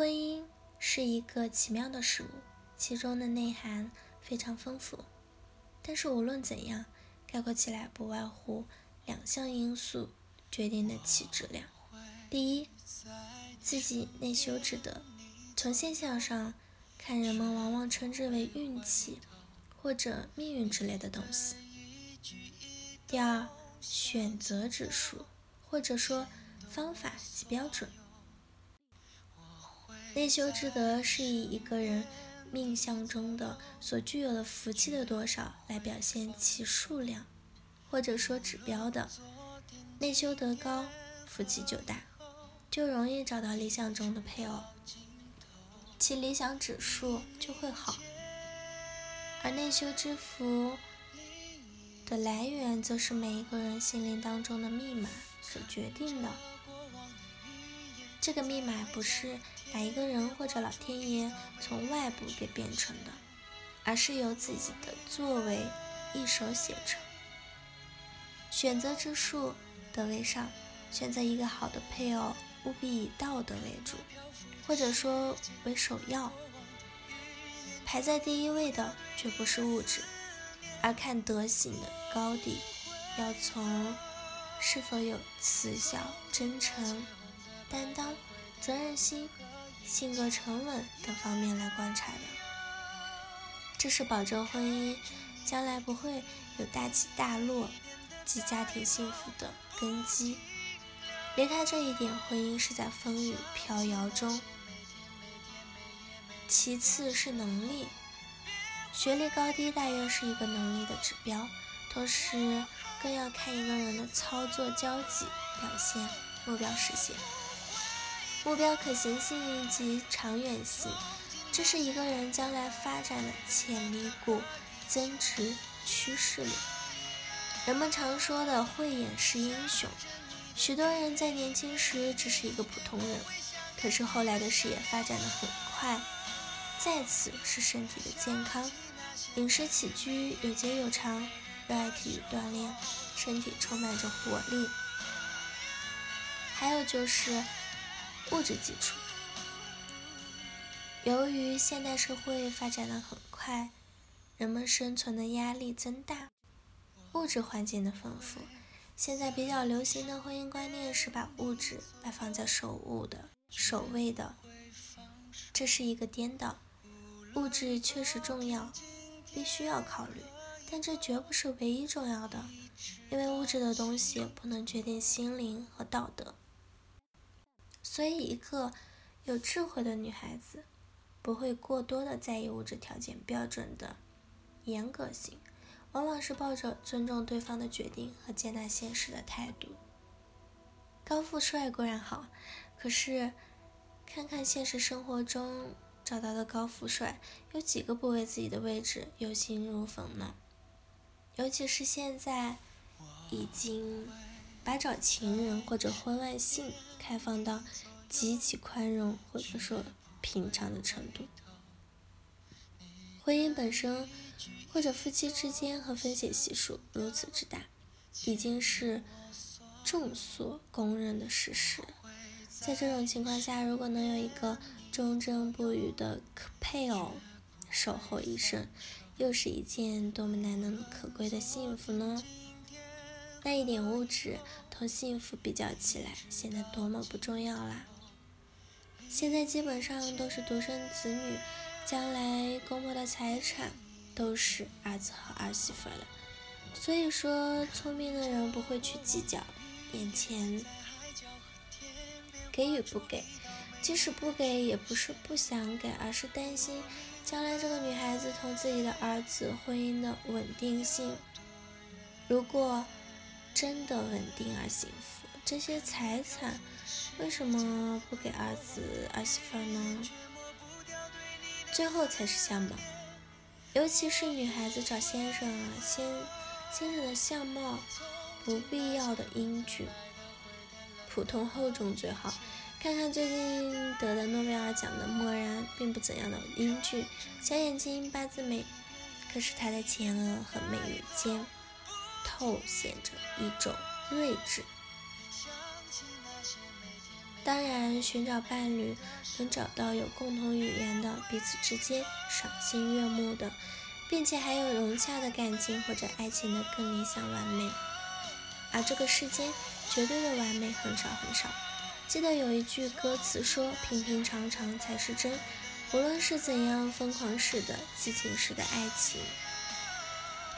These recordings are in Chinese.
婚姻是一个奇妙的事物，其中的内涵非常丰富。但是无论怎样，概括起来不外乎两项因素决定的其质量：第一，自己内修之德，从现象上看，人们往往称之为运气或者命运之类的东西；第二，选择指数，或者说方法及标准。内修之德是以一个人命相中的所具有的福气的多少来表现其数量，或者说指标的。内修德高，福气就大，就容易找到理想中的配偶，其理想指数就会好。而内修之福的来源，则是每一个人心灵当中的密码所决定的。这个密码不是。哪一个人或者老天爷从外部给变成的，而是由自己的作为一手写成。选择之术，德为上，选择一个好的配偶，务必以道德为主，或者说为首要。排在第一位的绝不是物质，而看德行的高低，要从是否有慈孝、真诚、担当、责任心。性格沉稳等方面来观察的，这是保证婚姻将来不会有大起大落及家庭幸福的根基。离开这一点，婚姻是在风雨飘摇中。其次是能力，学历高低大约是一个能力的指标，同时更要看一个人的操作交际表现、目标实现。目标可行性及长远性，这是一个人将来发展的潜力股、增值趋势力。人们常说的“慧眼识英雄”，许多人在年轻时只是一个普通人，可是后来的事业发展的很快。再次是身体的健康，饮食起居有节有常，热爱体育锻炼，身体充满着活力。还有就是。物质基础，由于现代社会发展的很快，人们生存的压力增大，物质环境的丰富，现在比较流行的婚姻观念是把物质摆放在首物的首位的，这是一个颠倒。物质确实重要，必须要考虑，但这绝不是唯一重要的，因为物质的东西不能决定心灵和道德。所以，一个有智慧的女孩子不会过多的在意物质条件标准的严格性，往往是抱着尊重对方的决定和接纳现实的态度。高富帅固然好，可是看看现实生活中找到的高富帅，有几个不为自己的位置忧心如焚呢？尤其是现在已经。把找情人或者婚外性开放到极其宽容或者说平常的程度，婚姻本身或者夫妻之间和分血系数如此之大，已经是众所公认的事实。在这种情况下，如果能有一个忠贞不渝的配偶守候一生，又是一件多么难能可贵的幸福呢？那一点物质同幸福比较起来，显得多么不重要啦！现在基本上都是独生子女，将来公婆的财产都是儿子和儿媳妇的。所以说，聪明的人不会去计较眼前给与不给，即使不给，也不是不想给，而是担心将来这个女孩子同自己的儿子婚姻的稳定性。如果真的稳定而幸福，这些财产为什么不给儿子儿媳妇呢？最后才是相貌，尤其是女孩子找先生啊，先先生的相貌不必要的英俊，普通厚重最好。看看最近得的诺贝尔奖的默然，并不怎样的英俊，小眼睛，八字眉，可是他的前额和眉宇间。透显着一种睿智。当然，寻找伴侣能找到有共同语言的，彼此之间赏心悦目的，并且还有融洽的感情或者爱情的更理想完美。而这个世间绝对的完美很少很少。记得有一句歌词说：“平平常常才是真。”无论是怎样疯狂式的、激情式的爱情，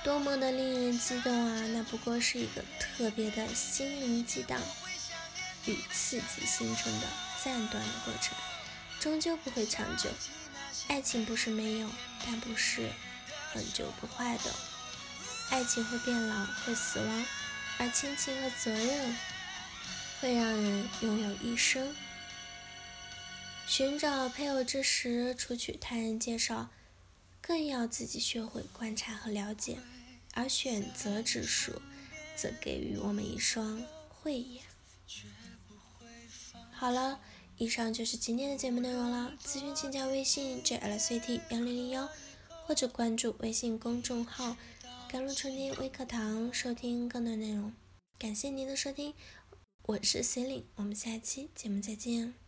多么的令人激动啊！那不过是一个特别的心灵激荡与刺激形成的暂短的过程，终究不会长久。爱情不是没有，但不是很久不坏的。爱情会变老，会死亡，而亲情和责任会让人拥有一生。寻找配偶之时，除去他人介绍，更要自己学会观察和了解；而选择之术，则给予我们一双慧眼。好了，以上就是今天的节目内容了。咨询请加微信 jlct 幺零零幺，或者关注微信公众号“甘露春天微课堂”，收听更多内容。感谢您的收听，我是 c e l i n e 我们下期节目再见。